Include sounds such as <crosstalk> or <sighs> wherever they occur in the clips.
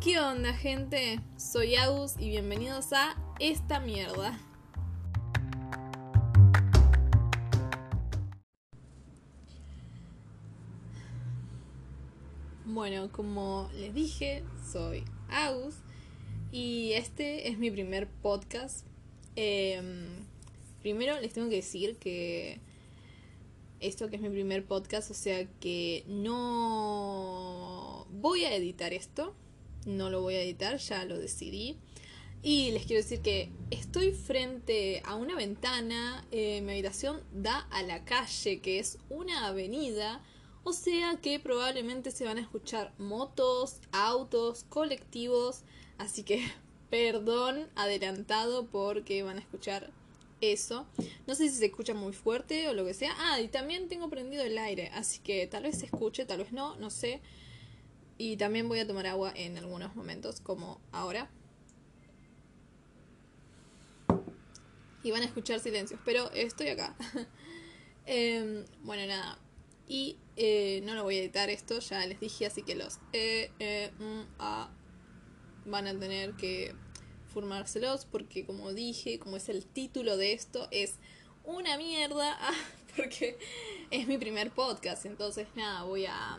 ¿Qué onda gente? Soy Agus y bienvenidos a esta mierda. Bueno, como les dije, soy Agus y este es mi primer podcast. Em, primero les tengo que decir que esto que es mi primer podcast, o sea que no voy a editar esto, no lo voy a editar, ya lo decidí. Y les quiero decir que estoy frente a una ventana, eh, mi habitación da a la calle, que es una avenida, o sea que probablemente se van a escuchar motos, autos, colectivos, así que <laughs> perdón adelantado porque van a escuchar eso. No sé si se escucha muy fuerte o lo que sea. Ah, y también tengo prendido el aire, así que tal vez se escuche, tal vez no, no sé. Y también voy a tomar agua en algunos momentos, como ahora. Y van a escuchar silencios, pero estoy acá. <laughs> Em, bueno, nada. Y eh, no lo voy a editar esto, ya les dije, así que los e, e, a, van a tener que formárselos porque como dije, como es el título de esto, es una mierda <laughs> porque es mi primer podcast, entonces nada, voy a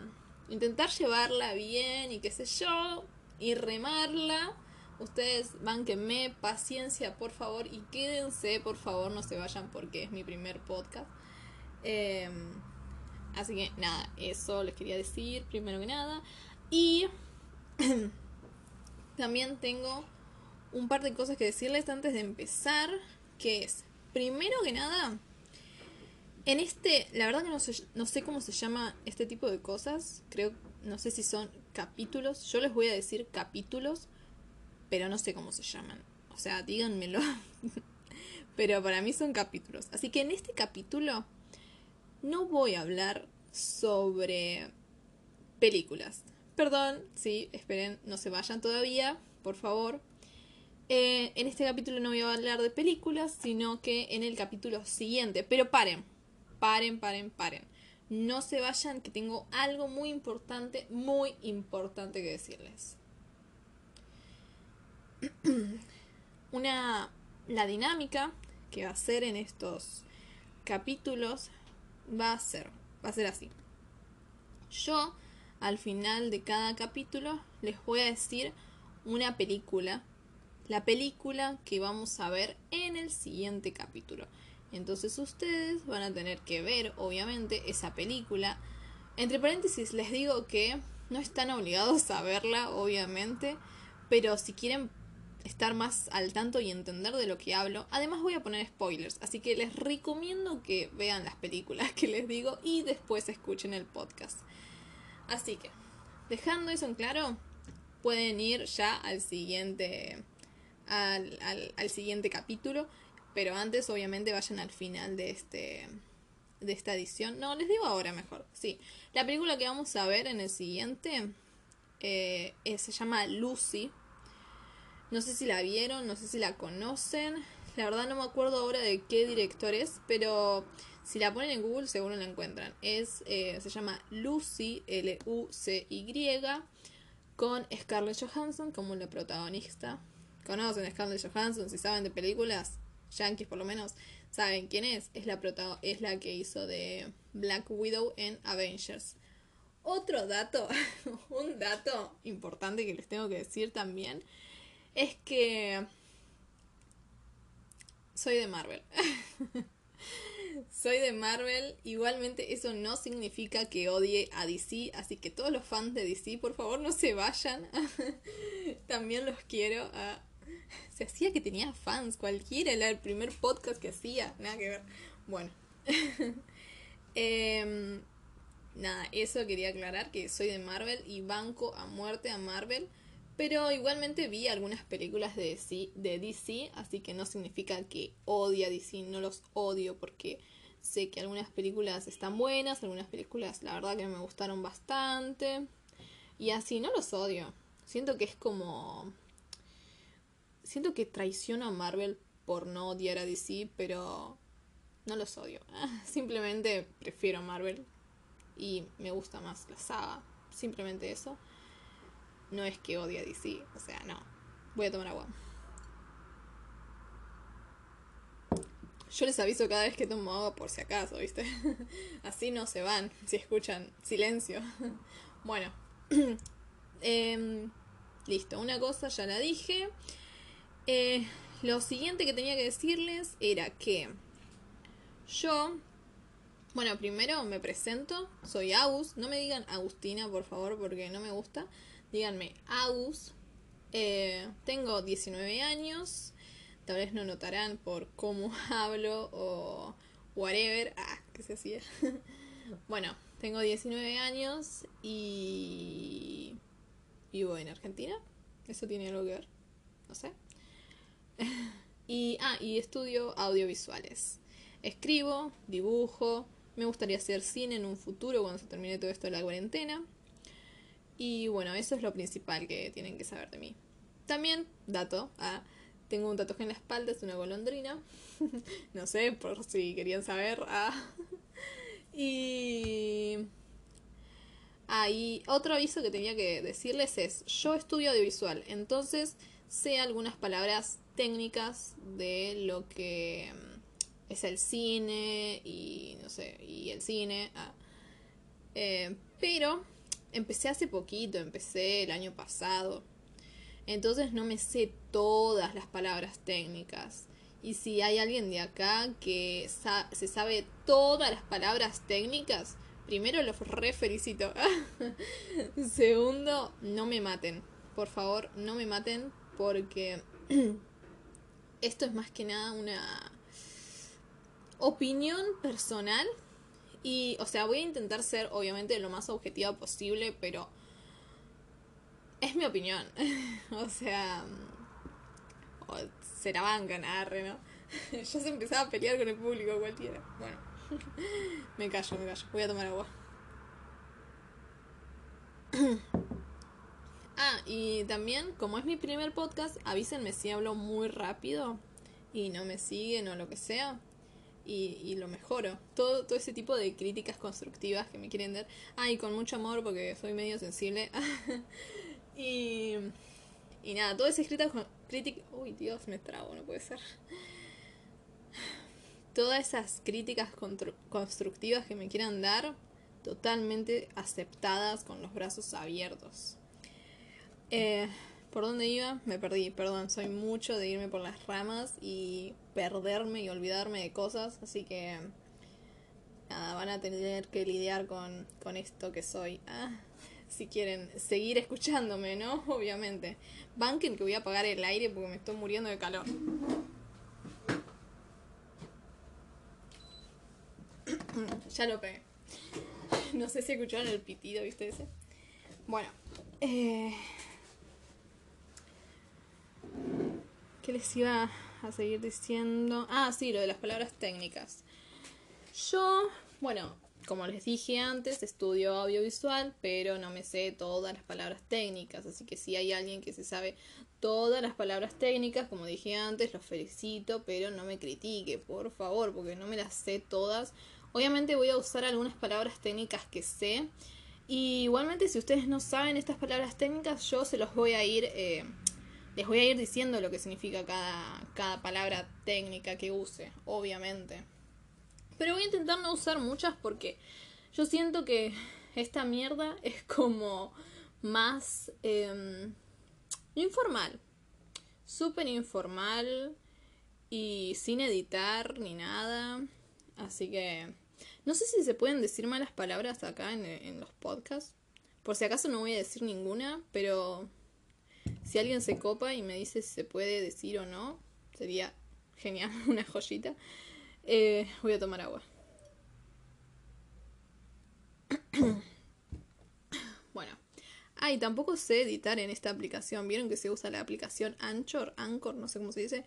intentar llevarla bien y qué sé yo, y remarla. Ustedes banquenme, paciencia por favor y quédense, por favor, no se vayan porque es mi primer podcast. Em, así que nada, eso les quería decir primero que nada. Y <clears throat> también tengo un par de cosas que decirles antes de empezar, que es, primero que nada, en este, la verdad que no sé, no sé cómo se llama este tipo de cosas, creo, no sé si son capítulos, yo les voy a decir capítulos, pero no sé cómo se llaman, o sea, díganmelo, <laughs> pero para mí son capítulos, así que en este capítulo no voy a hablar sobre películas. Perdón, sí, esperen, no se vayan todavía, por favor. Eh, en este capítulo no voy a hablar de películas, sino que en el capítulo siguiente. Pero paren, paren, paren, paren. No se vayan, que tengo algo muy importante, muy importante que decirles. <clears throat> Una, la dinámica que va a ser en estos capítulos va a ser, va a ser así. Yo, al final de cada capítulo, les voy a decir una película la película que vamos a ver en el siguiente capítulo. Entonces ustedes van a tener que ver, obviamente, esa película. Entre paréntesis les digo que no están obligados a verla, obviamente, pero si quieren estar más al tanto y entender de lo que hablo, además voy a poner spoilers, así que les recomiendo que vean las películas que les digo y después escuchen el podcast. Así que, dejando eso en claro, pueden ir ya al siguiente al, al, siguiente capítulo. Pero antes, obviamente, vayan al final de este de esta edición. No, les digo ahora mejor. Sí. La película que vamos a ver en el siguiente eh, se llama Lucy. No sé si la vieron, no sé si la conocen. La verdad no me acuerdo ahora de qué director es, pero si la ponen en Google seguro la encuentran. Es, eh, se llama Lucy, L-U-C-Y, con Scarlett Johansson como la protagonista conocen Scarlett Johansson, si saben de películas, yankees por lo menos, saben quién es. Es la, es la que hizo de Black Widow en Avengers. Otro dato, <laughs> un dato importante que les tengo que decir también, es que soy de Marvel. <laughs> soy de Marvel. Igualmente eso no significa que odie a DC. Así que todos los fans de DC, por favor, no se vayan. <laughs> También los quiero. <laughs> se hacía que tenía fans, cualquiera, era el primer podcast que hacía, nada que ver. Bueno. <laughs> Em, nada, eso quería aclarar, que soy de Marvel y banco a muerte a Marvel. Pero igualmente vi algunas películas de DC, de DC, así que no significa que odie a DC, no los odio porque sé que algunas películas están buenas, algunas películas la verdad que me gustaron bastante. Y así no los odio. Siento que es como Siento que traiciono a Marvel por no odiar a DC, pero no los odio. <laughs> Simplemente prefiero Marvel y me gusta más la saga. Simplemente eso. no es que odie a DC, o sea, no. Voy a tomar agua. Yo les aviso cada vez que tomo agua por si acaso, ¿viste? <laughs> Así no se van, si escuchan silencio. <laughs> bueno, <clears throat> em, listo, una cosa ya la dije. Eh, lo siguiente que tenía que decirles era que yo, bueno, primero me presento, soy Agus, no me digan Agustina, por favor, porque no me gusta. Díganme Agus, eh, tengo 19 años, tal vez no notarán por cómo <laughs> hablo o whatever. Ah, ¿qué se hacía? <laughs> bueno, tengo 19 años y vivo en Argentina. ¿Eso tiene algo que ver? No sé. <laughs> y, ah, y estudio audiovisuales. Escribo, dibujo, me gustaría hacer cine en un futuro cuando se termine todo esto de la cuarentena. Y bueno, eso es lo principal que tienen que saber de mí. También, dato, ah, tengo un tatuaje en la espalda, es una golondrina. <laughs> no sé, por si querían saber. Ah. <laughs> y... Ah, y otro aviso que tenía que decirles es, yo estudio audiovisual, entonces sé algunas palabras técnicas de lo que mm, es el cine y no sé, y el cine. Ah. Eh, pero empecé hace poquito, empecé el año pasado. Entonces no me sé todas las palabras técnicas. Y si hay alguien de acá que se sabe todas las palabras técnicas, primero los re felicito. <laughs> Segundo, no me maten. Por favor, no me maten porque <clears throat> esto es más que nada una opinión personal. Y, o sea, voy a intentar ser obviamente lo más objetiva posible, pero es mi opinión. <laughs> o sea, o se la van ¿no? <laughs> ya se empezaba a pelear con el público cualquiera. Bueno, <laughs> me callo, me callo. Voy a tomar agua. <clears throat> Ah, y también, como es mi primer podcast, avísenme si hablo muy rápido y no me siguen o lo que sea. Y, lo mejoro. Todo, todo ese tipo de críticas constructivas que me quieren dar. Ah, y con mucho amor porque soy medio sensible. <laughs> y, y nada, escritas con críticas... Uy, Dios, me trago, no puede ser. Todas esas críticas constructivas que me quieran dar, totalmente aceptadas con los brazos abiertos. Eh, ¿Por dónde iba? Me perdí, perdón. Soy mucho de irme por las ramas y perderme y olvidarme de cosas. Así que nada, van a tener que lidiar con, con esto que soy. Ah, si quieren seguir escuchándome, ¿no? <laughs> Obviamente. Banquen que voy a apagar el aire porque me estoy muriendo de calor. <coughs> ya lo pegué. No sé si escucharon el pitido, ¿viste ese? Bueno. Eh... ¿Qué les iba a seguir diciendo? Ah, sí, lo de las palabras técnicas. Yo, bueno, como les dije antes, estudio audiovisual, pero no me sé todas las palabras técnicas. Así que si hay alguien que se sabe todas las palabras técnicas, como dije antes, los felicito, pero no me critique, por favor, porque no me las sé todas. Obviamente voy a usar algunas palabras técnicas que sé. Y igualmente si ustedes no saben estas palabras técnicas, yo se los voy a ir eh, les voy a ir diciendo lo que significa cada, cada palabra técnica que use, obviamente. Pero voy a intentar no usar muchas porque yo siento que esta mierda <laughs> es como más em, informal. Súper informal y sin editar ni nada. Así que no sé si se pueden decir malas palabras acá en, en los podcasts. Por si acaso no voy a decir ninguna, pero si alguien se copa y me dice si se puede decir o no, sería genial, <laughs> una joyita. Eh, voy a tomar agua. <coughs> bueno. Ah, y tampoco sé editar en esta aplicación. Vieron que se usa la aplicación Anchor, Anchor, no sé cómo se dice.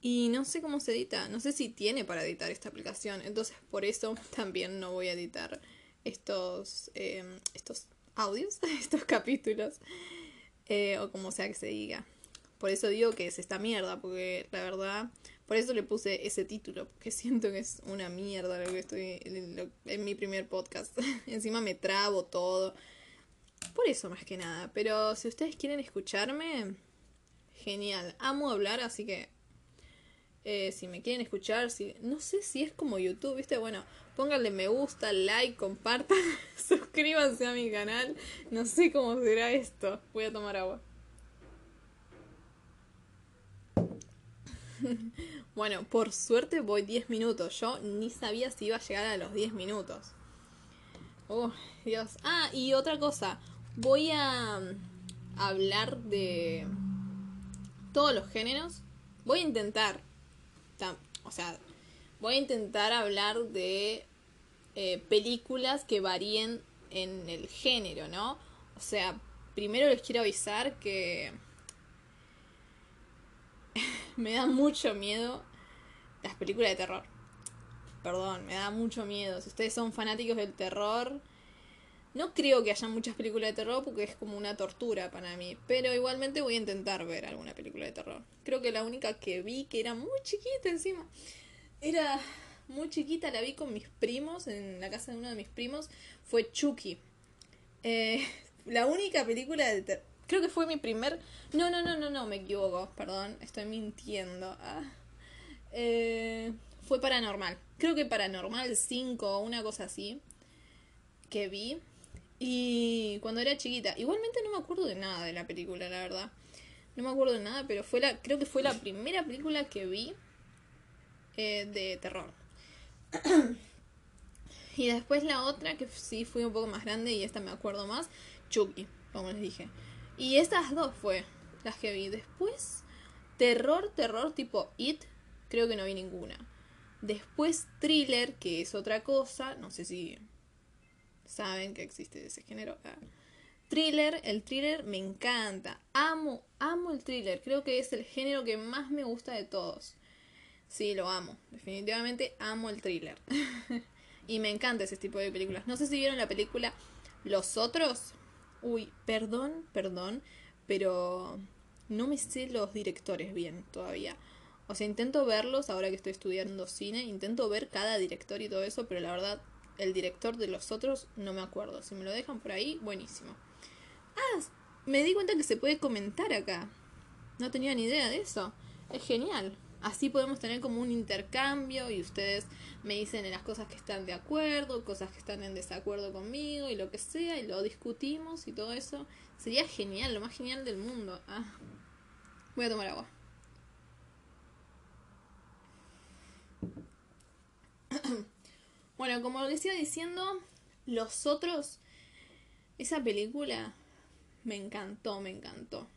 Y no sé cómo se edita. No sé si tiene para editar esta aplicación. Entonces, por eso <laughs> también no voy a editar estos, eh, estos audios, <laughs> estos capítulos. Eh, o como sea que se diga. Por eso digo que es esta mierda, porque la verdad, por eso le puse ese título, porque <laughs> siento que es una mierda lo que estoy en mi primer podcast. <laughs> Encima me trabo todo. Por eso más que nada. Pero si ustedes quieren escucharme, genial. Amo hablar, así que eh, si me quieren escuchar, si no sé si es como YouTube, ¿viste? Bueno, pónganle me gusta, like, compartan, <laughs> suscríbanse a mi canal. No sé cómo será esto. Voy a tomar agua. <laughs> bueno, por suerte voy 10 minutos. Yo ni sabía si iba a llegar a los 10 minutos. Oh, Dios. Ah, y otra cosa. Voy a mm, hablar de todos los géneros. Voy a intentar. O sea, voy a intentar hablar de eh, películas que varíen en el género, ¿no? O sea, primero les quiero avisar que <laughs> me da mucho miedo las películas de terror. Perdón, me da mucho miedo. Si ustedes son fanáticos del terror, no creo que haya muchas películas de terror porque es como una tortura para mí. Pero igualmente voy a intentar ver alguna película de terror. Creo que la única que vi, que era muy chiquita encima, era muy chiquita, la vi con mis primos, en la casa de uno de mis primos, fue Chucky. Eh, la única película de terror. Creo que fue mi primer. No, no, no, no, no, me equivoco, perdón, estoy mintiendo. Ah. Eh, fue paranormal. Creo que paranormal 5 o una cosa así. Que vi. Y cuando era chiquita, igualmente no me acuerdo de nada de la película, la verdad. No me acuerdo de nada, pero fue la, creo que fue la primera película que vi eh, de terror. <clears throat> y después la otra, que sí fue un poco más grande y esta me acuerdo más, Chucky, como les dije. Y estas dos fue las que vi. Después, terror, terror tipo It, creo que no vi ninguna. Después thriller, que es otra cosa, no sé si saben que existe ese género. Thriller, el thriller me encanta. Amo, amo el thriller. Creo que es el género que más me gusta de todos. Sí, lo amo. Definitivamente amo el thriller. <laughs> y me encanta ese tipo de películas. No sé si vieron la película Los Otros. Uy, perdón, perdón, pero no me sé los directores bien todavía. O sea, intento verlos ahora que estoy estudiando cine, intento ver cada director y todo eso, pero la verdad el director de los otros, no me acuerdo. Si me lo dejan por ahí, buenísimo. Ah, me di cuenta que se puede comentar acá. No tenía ni idea de eso. Es genial. Así podemos tener como un intercambio y ustedes me dicen las cosas que están de acuerdo, cosas que están en desacuerdo conmigo y lo que sea y lo discutimos y todo eso. Sería genial, lo más genial del mundo. Ah. Voy a tomar agua. <clears throat> Bueno, como les iba diciendo, Los Otros, esa película me encantó, me encantó.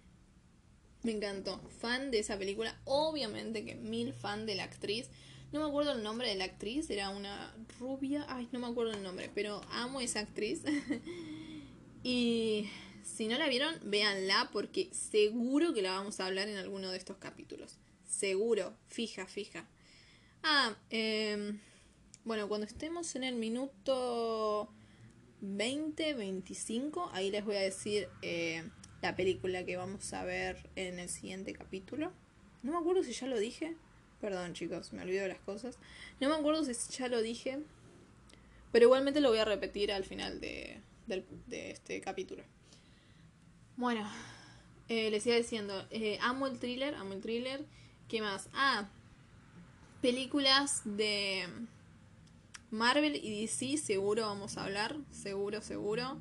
Me encantó. Fan de esa película. Obviamente que mil fan de la actriz. No me acuerdo el nombre de la actriz. Era una rubia. Ay, no me acuerdo el nombre. Pero amo esa actriz. <laughs> y si no la vieron, véanla. Porque seguro que la vamos a hablar en alguno de estos capítulos. Seguro. Fija, fija. Ah, eh, bueno, cuando estemos en el minuto 20, 25, ahí les voy a decir eh, la película que vamos a ver en el siguiente capítulo. No me acuerdo si ya lo dije. Perdón chicos, me olvido de las cosas. No me acuerdo si ya lo dije. Pero igualmente lo voy a repetir al final de, este capítulo. Bueno, eh, les iba diciendo, eh, amo el thriller, amo el thriller. ¿Qué más? Ah, películas de Marvel y DC seguro vamos a hablar, seguro, seguro.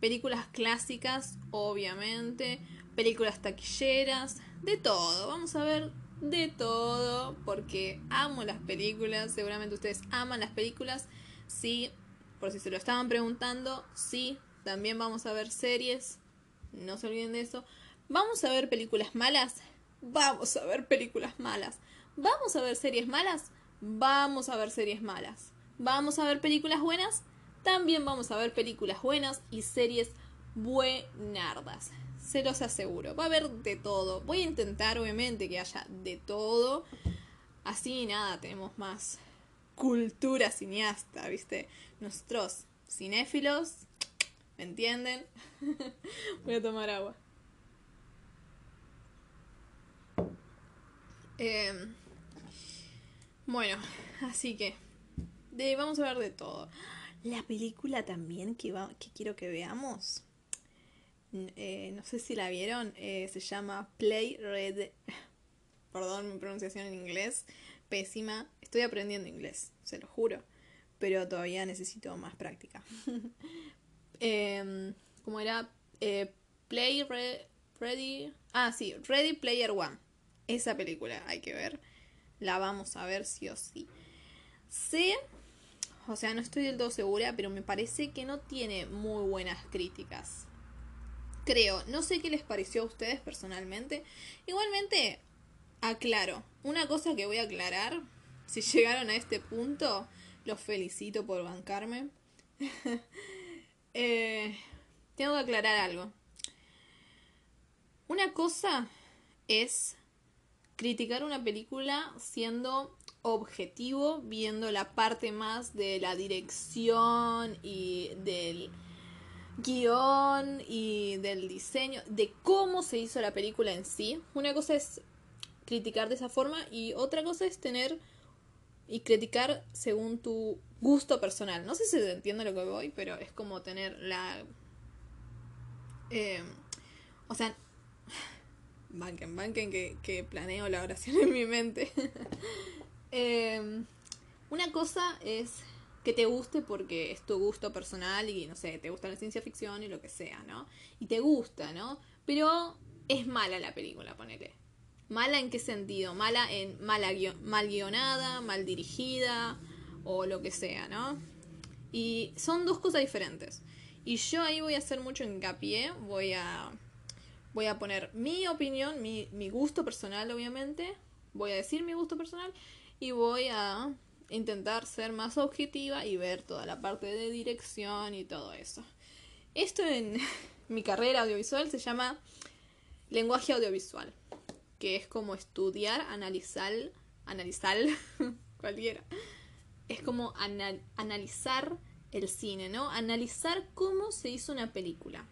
Películas clásicas, obviamente. Películas taquilleras, de todo. Vamos a ver de todo porque amo las películas. Seguramente ustedes aman las películas. Sí, por si se lo estaban preguntando, sí, también vamos a ver series. No se olviden de eso. Vamos a ver películas malas. Vamos a ver películas malas. Vamos a ver series malas. Vamos a ver series malas vamos a ver películas buenas, también vamos a ver películas buenas y series buenardas. Se los aseguro. Va a haber de todo. Voy a intentar, obviamente, que haya de todo. Así nada, tenemos más cultura cineasta, ¿viste? Nuestros cinéfilos, ¿me entienden? <laughs> Voy a tomar agua. Em, bueno, así que vamos a ver de todo. La película también que, va, que quiero que veamos eh, no sé si la vieron, eh, se llama Play Red. <laughs> Perdón mi pronunciación en inglés, pésima. Estoy aprendiendo inglés, se lo juro, pero todavía necesito más práctica. <laughs> eh, ¿Cómo era? Eh, Play Ready. Ah, sí, Ready Player One. Esa película hay que ver. La vamos a ver sí o sí. Sé, o sea, no estoy del todo segura, pero me parece que no tiene muy buenas críticas. Creo, no sé qué les pareció a ustedes personalmente. Igualmente, aclaro, una cosa que voy a aclarar, si llegaron a este punto, los felicito por bancarme. <laughs> eh, tengo que aclarar algo. Una cosa es criticar una película siendo objetivo, viendo la parte más de la dirección y del guion y del diseño, de cómo se hizo la película en sí. Una cosa es criticar de esa forma y otra cosa es tener y criticar según tu gusto personal. No sé si entiendo lo que voy, pero es como tener la... Eh, o sea, <sighs> banquen, banquen que, que planeo la oración en mi mente. <laughs> eh, una cosa es que te guste porque es tu gusto personal y no sé, te gusta la ciencia ficción y lo que sea, ¿no? Y te gusta, ¿no? Pero es mala la película, ponele. ¿Mala en qué sentido? Mala en mala mal guionada, mal dirigida o lo que sea, ¿no? Y son dos cosas diferentes. Y yo ahí voy a hacer mucho hincapié, voy a voy a poner mi opinión, mi, mi gusto personal, obviamente. Voy a decir mi gusto personal y voy a intentar ser más objetiva y ver toda la parte de dirección y todo eso. Esto en <laughs> mi carrera audiovisual se llama lenguaje audiovisual, que es como estudiar, analizar, analizar <laughs> cualquiera. Es como analizar el cine, ¿no? Analizar cómo se hizo una película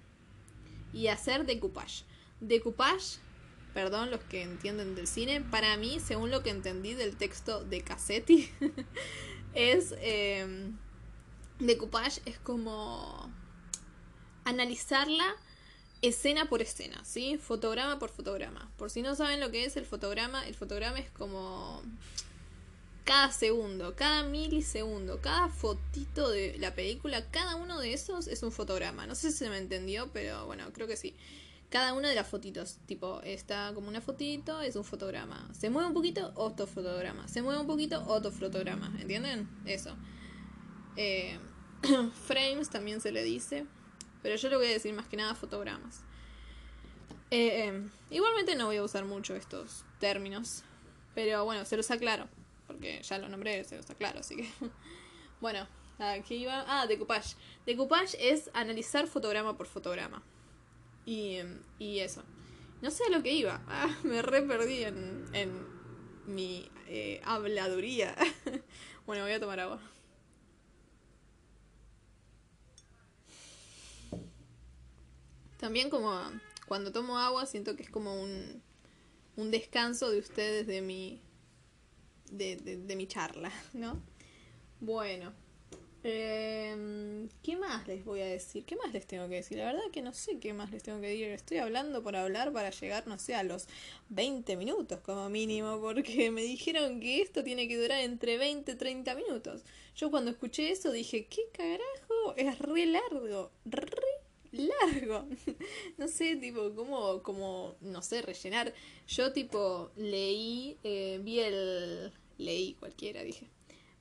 y hacer decoupage. Decoupage, perdón los que entienden del cine, para mí, según lo que entendí del texto de Cassetti, <laughs> es... Eh, decoupage es como analizarla escena por escena, ¿sí? Fotograma por fotograma. Por si no saben lo que es el fotograma, el fotograma es como cada segundo, cada milisegundo, cada fotito de la película, cada uno de esos es un fotograma. No sé si se me entendió, pero bueno, creo que sí cada una de las fotitos. Tipo, está como una fotito, es un fotograma. Se mueve un poquito, otro fotograma. Se mueve un poquito, otro fotograma. ¿Entienden? Eso. Eh, <clears throat> frames también se le dice. Pero yo le voy a decir más que nada fotogramas. Eh, eh, igualmente no voy a usar mucho estos términos. Pero bueno, se los aclaro. Porque ya lo nombré, se los aclaro. Así que. <laughs> bueno, aquí iba. Ah, decoupage. Decoupage es analizar fotograma por fotograma. Y, y eso. No sé a lo que iba. <laughs> Ah, me re perdí en, en mi eh, habladuría. <laughs> bueno, voy a tomar agua. También como cuando tomo agua siento que es como un, un descanso de ustedes de mi, de, de, de mi charla, <laughs> ¿no? Bueno. Eh, ¿Qué más les voy a decir? ¿Qué más les tengo que decir? La verdad que no sé qué más les tengo que decir. Estoy hablando por hablar para llegar, no sé, a los 20 minutos como mínimo, porque me dijeron que esto tiene que durar entre 20 y 30 minutos. Yo cuando escuché eso dije, ¿qué carajo? Es re largo, re largo. <laughs> no sé, tipo, cómo, como, no sé, rellenar. Yo tipo leí, eh, vi el... Leí cualquiera, dije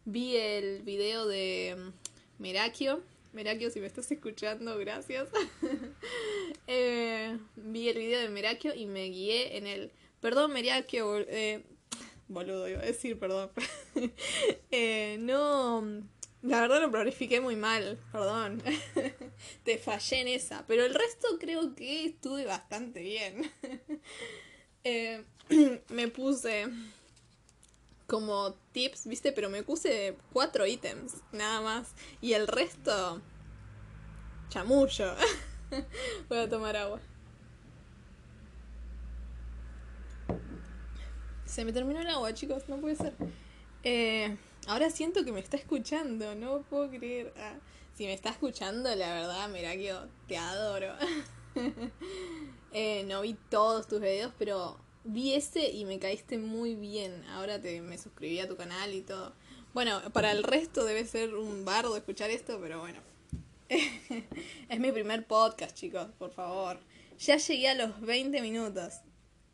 vi el video de mm, Merakio. Merakio, si me estás escuchando, gracias. <laughs> eh, vi el video de Merakio y me guié en el... Perdón, Merakio, eh, <laughs> boludo, iba a decir, perdón. <laughs> eh, no, la verdad lo planifiqué muy mal, perdón. Te fallé en esa, pero el resto creo que estuve bastante bien. eh, <clears throat> me puse como tips, ¿viste? Pero me puse cuatro ítems, nada más. Y el resto, chamullo. <laughs> Voy a tomar agua. Se me terminó el agua, chicos, no puede ser. Eh, ahora siento que me está escuchando, no puedo creer. Ah, si me está escuchando, la verdad, mira que te adoro. <laughs> Eh, no vi todos tus videos, pero vi ese y me caíste muy bien. Ahora te, me suscribí a tu canal y todo. Bueno, para el resto debe ser un bardo escuchar esto, pero bueno. <laughs> es mi primer podcast, chicos, por favor. Ya llegué a los 20 minutos.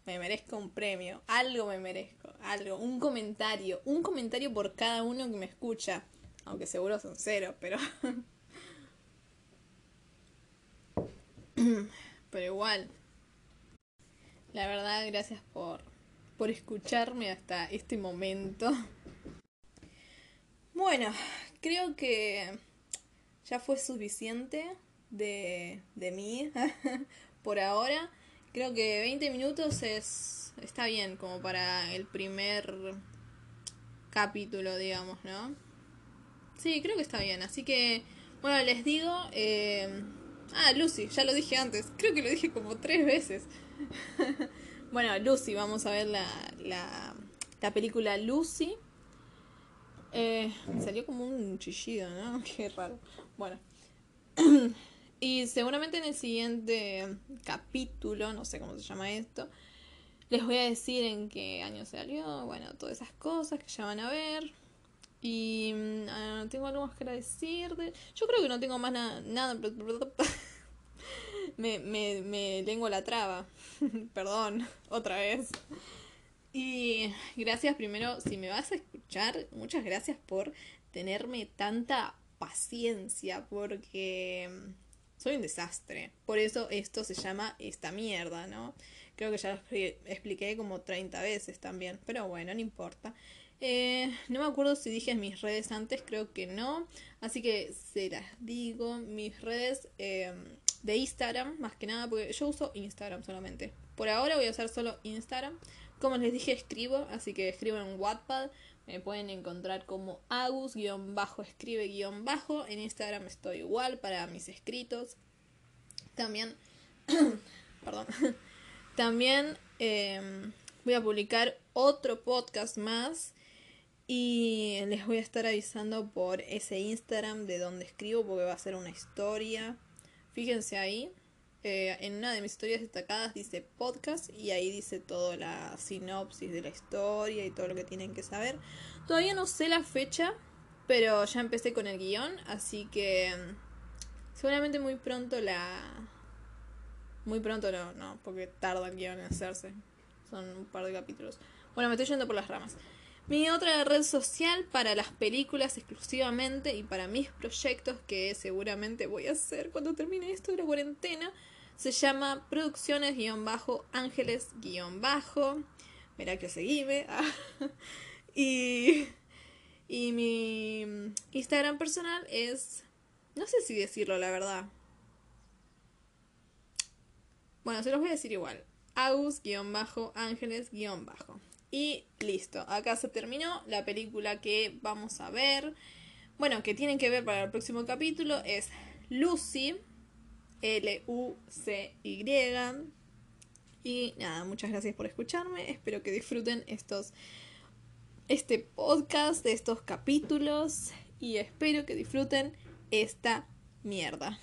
Me merezco un premio. Algo me merezco. Algo. Un comentario. Un comentario por cada uno que me escucha. Aunque seguro son cero, pero... <laughs> pero igual. La verdad, gracias por, por escucharme hasta este momento. Bueno, creo que ya fue suficiente de, de mí <laughs> por ahora. Creo que 20 minutos es está bien como para el primer capítulo, digamos, ¿no? Sí, creo que está bien. Así que, bueno, les digo... Eh... Ah, Lucy, ya lo dije antes. Creo que lo dije como tres veces. <laughs> bueno, Lucy, vamos a ver la, la, la película Lucy. Eh, salió como un chillido, ¿no? <laughs> Qué raro. Bueno. <clears throat> y seguramente en el siguiente capítulo, no sé cómo se llama esto, les voy a decir en qué año salió, bueno, todas esas cosas que ya van a ver. Y uh, tengo algo más que decir. De... Yo creo que no tengo más nada. nada <laughs> me, me, me lengua la traba. <laughs> Perdón, <laughs> otra vez. Y gracias primero, si me vas a escuchar, muchas gracias por tenerme tanta paciencia, porque soy un desastre. Por eso esto se llama esta mierda, ¿no? Creo que ya lo expliqué como 30 veces también, pero bueno, no importa. Eh, no me acuerdo si dije mis redes antes, creo que no. Así que se las digo, mis redes eh, de Instagram, más que nada, porque yo uso Instagram solamente. Por ahora voy a usar solo Instagram. Como les dije, escribo, así que escribo en Wattpad. Me pueden encontrar como agus-escribe-bajo. En Instagram estoy igual para mis escritos. También, <coughs> perdón, <coughs> también em, voy a publicar otro podcast más y les voy a estar avisando por ese Instagram de donde escribo porque va a ser una historia. Fíjense ahí. Eh, en una de mis historias destacadas dice podcast y ahí dice toda la sinopsis de la historia y todo lo que tienen que saber. Todavía no sé la fecha, pero ya empecé con el guion, así que mm, seguramente muy pronto la... Muy pronto no, no, porque tarda el guion en hacerse. Son un par de capítulos. Bueno, me estoy yendo por las ramas. Mi otra red social para las películas exclusivamente y para mis proyectos que seguramente voy a hacer cuando termine esto de la cuarentena se llama Producciones-Ángeles-Bajo. Mira que seguime. <laughs> y, y mi Instagram personal es... No sé si decirlo, la verdad. Bueno, se los voy a decir igual. Agus-Ángeles-Bajo. Y listo, acá se terminó la película que vamos a ver. Bueno, que tienen que ver para el próximo capítulo es Lucy, L-U-C-Y. Y nada, muchas gracias por escucharme. Espero que disfruten estos este podcast, de estos capítulos y espero que disfruten esta mierda.